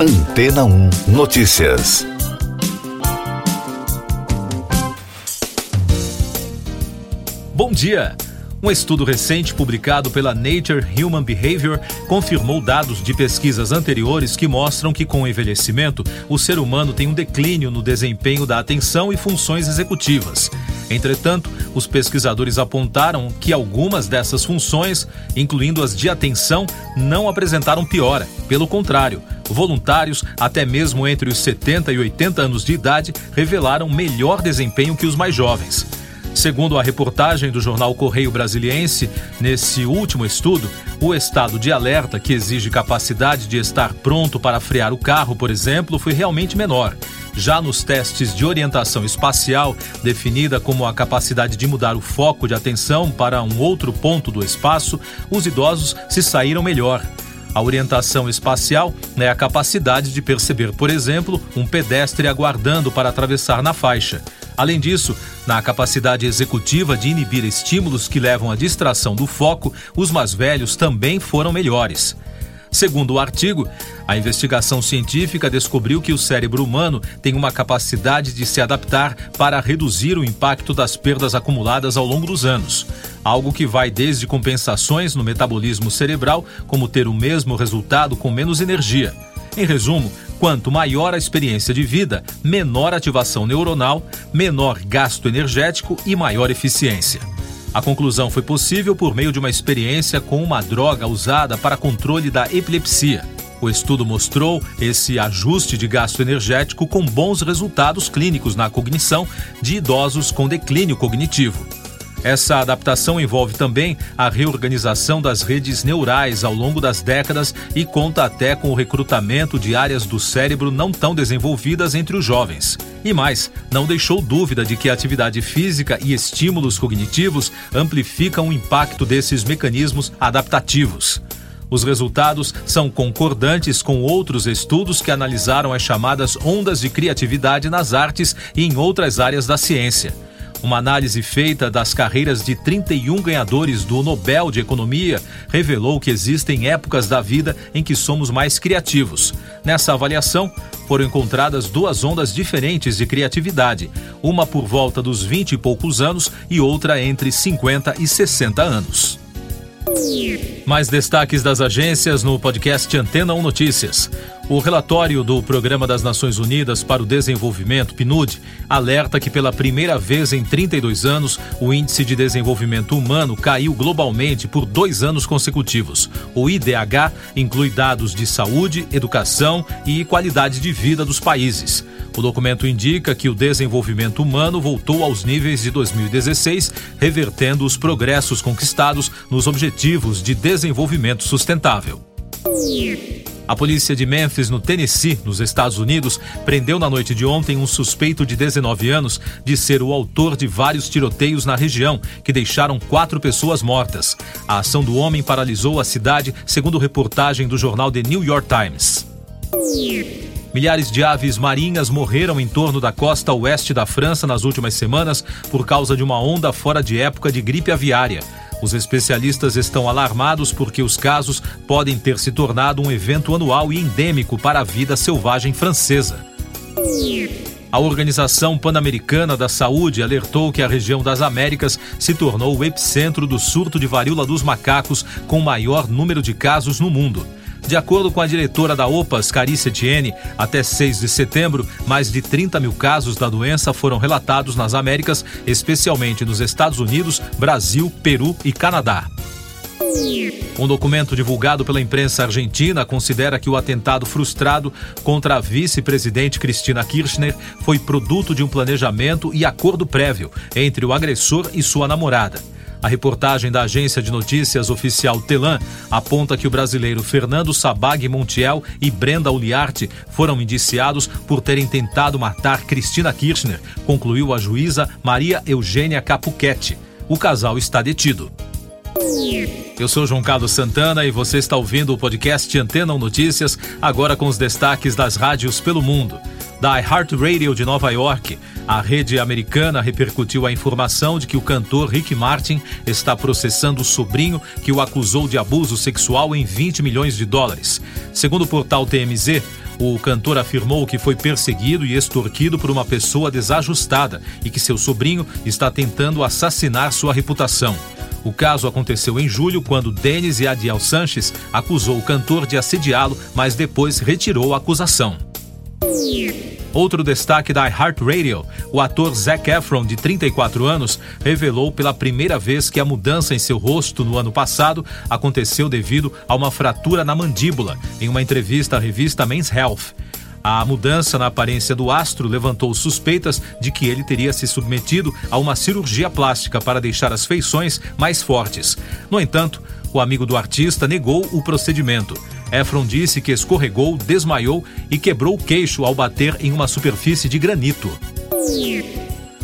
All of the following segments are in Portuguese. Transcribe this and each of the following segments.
Antena 1 Notícias. Bom dia! Um estudo recente publicado pela Nature Human Behavior confirmou dados de pesquisas anteriores que mostram que, com o envelhecimento, o ser humano tem um declínio no desempenho da atenção e funções executivas. Entretanto, os pesquisadores apontaram que algumas dessas funções, incluindo as de atenção, não apresentaram piora. Pelo contrário, voluntários, até mesmo entre os 70 e 80 anos de idade, revelaram melhor desempenho que os mais jovens. Segundo a reportagem do jornal Correio Brasiliense, nesse último estudo, o estado de alerta, que exige capacidade de estar pronto para frear o carro, por exemplo, foi realmente menor. Já nos testes de orientação espacial, definida como a capacidade de mudar o foco de atenção para um outro ponto do espaço, os idosos se saíram melhor. A orientação espacial é a capacidade de perceber, por exemplo, um pedestre aguardando para atravessar na faixa. Além disso, na capacidade executiva de inibir estímulos que levam à distração do foco, os mais velhos também foram melhores. Segundo o artigo, a investigação científica descobriu que o cérebro humano tem uma capacidade de se adaptar para reduzir o impacto das perdas acumuladas ao longo dos anos, algo que vai desde compensações no metabolismo cerebral, como ter o mesmo resultado com menos energia. Em resumo, Quanto maior a experiência de vida, menor ativação neuronal, menor gasto energético e maior eficiência. A conclusão foi possível por meio de uma experiência com uma droga usada para controle da epilepsia. O estudo mostrou esse ajuste de gasto energético com bons resultados clínicos na cognição de idosos com declínio cognitivo. Essa adaptação envolve também a reorganização das redes neurais ao longo das décadas e conta até com o recrutamento de áreas do cérebro não tão desenvolvidas entre os jovens. E mais, não deixou dúvida de que a atividade física e estímulos cognitivos amplificam o impacto desses mecanismos adaptativos. Os resultados são concordantes com outros estudos que analisaram as chamadas ondas de criatividade nas artes e em outras áreas da ciência. Uma análise feita das carreiras de 31 ganhadores do Nobel de Economia revelou que existem épocas da vida em que somos mais criativos. Nessa avaliação, foram encontradas duas ondas diferentes de criatividade, uma por volta dos 20 e poucos anos e outra entre 50 e 60 anos. Mais destaques das agências no podcast Antena 1 Notícias. O relatório do Programa das Nações Unidas para o Desenvolvimento, PNUD, alerta que pela primeira vez em 32 anos, o Índice de Desenvolvimento Humano caiu globalmente por dois anos consecutivos. O IDH inclui dados de saúde, educação e qualidade de vida dos países. O documento indica que o desenvolvimento humano voltou aos níveis de 2016, revertendo os progressos conquistados nos Objetivos de Desenvolvimento Sustentável. A polícia de Memphis, no Tennessee, nos Estados Unidos, prendeu na noite de ontem um suspeito de 19 anos de ser o autor de vários tiroteios na região, que deixaram quatro pessoas mortas. A ação do homem paralisou a cidade, segundo reportagem do jornal The New York Times. Milhares de aves marinhas morreram em torno da costa oeste da França nas últimas semanas por causa de uma onda fora de época de gripe aviária. Os especialistas estão alarmados porque os casos podem ter se tornado um evento anual e endêmico para a vida selvagem francesa. A Organização Pan-Americana da Saúde alertou que a região das Américas se tornou o epicentro do surto de varíola dos macacos com maior número de casos no mundo. De acordo com a diretora da OPAS, Carice Etienne, até 6 de setembro, mais de 30 mil casos da doença foram relatados nas Américas, especialmente nos Estados Unidos, Brasil, Peru e Canadá. Um documento divulgado pela imprensa argentina considera que o atentado frustrado contra a vice-presidente Cristina Kirchner foi produto de um planejamento e acordo prévio entre o agressor e sua namorada. A reportagem da agência de notícias oficial Telan aponta que o brasileiro Fernando Sabag Montiel e Brenda Uliarte foram indiciados por terem tentado matar Cristina Kirchner, concluiu a juíza Maria Eugênia Capuchetti. O casal está detido. Eu sou João Carlos Santana e você está ouvindo o podcast Antena Notícias, agora com os destaques das rádios pelo mundo da iHeartRadio de Nova York, a rede americana repercutiu a informação de que o cantor Rick Martin está processando o sobrinho que o acusou de abuso sexual em 20 milhões de dólares. Segundo o portal TMZ, O cantor afirmou que foi perseguido e extorquido por uma pessoa desajustada e que seu sobrinho está tentando assassinar sua reputação. O caso aconteceu em julho, quando Denis Adiel Sanches acusou o cantor de assediá-lo, mas depois retirou a acusação. Outro destaque da iHeartRadio, o ator Zac Efron, de 34 anos, revelou pela primeira vez que a mudança em seu rosto no ano passado aconteceu devido a uma fratura na mandíbula, em uma entrevista à revista Men's Health. A mudança na aparência do astro levantou suspeitas de que ele teria se submetido a uma cirurgia plástica para deixar as feições mais fortes. No entanto, o amigo do artista negou o procedimento. Efron disse que escorregou, desmaiou e quebrou o queixo ao bater em uma superfície de granito.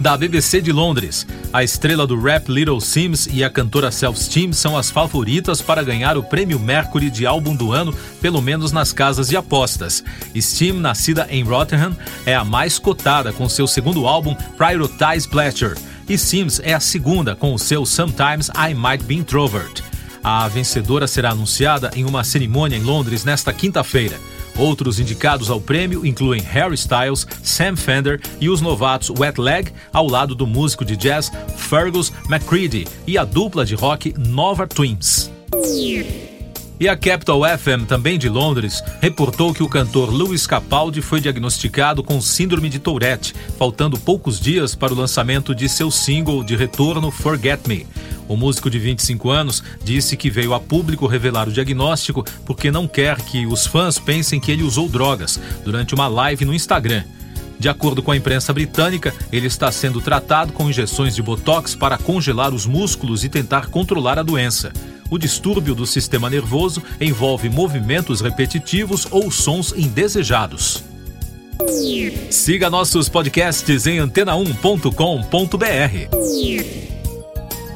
Da BBC de Londres, a estrela do rap Little Sims e a cantora Self-Steam são as favoritas para ganhar o prêmio Mercury de álbum do ano, pelo menos nas casas de apostas. Steam, nascida em Rotterdam, é a mais cotada com seu segundo álbum Prioritize Pleasure, e Sims é a segunda com o seu Sometimes I Might Be Introvert. A vencedora será anunciada em uma cerimônia em Londres nesta quinta-feira. Outros indicados ao prêmio incluem Harry Styles, Sam Fender e os novatos Wet Leg, ao lado do músico de jazz Fergus McCready e a dupla de rock Nova Twins. E a Capital FM, também de Londres, reportou que o cantor Louis Capaldi foi diagnosticado com síndrome de Tourette, faltando poucos dias para o lançamento de seu single de retorno Forget Me. O músico de 25 anos disse que veio a público revelar o diagnóstico porque não quer que os fãs pensem que ele usou drogas durante uma live no Instagram. De acordo com a imprensa britânica, ele está sendo tratado com injeções de botox para congelar os músculos e tentar controlar a doença. O distúrbio do sistema nervoso envolve movimentos repetitivos ou sons indesejados. Siga nossos podcasts em antena1.com.br.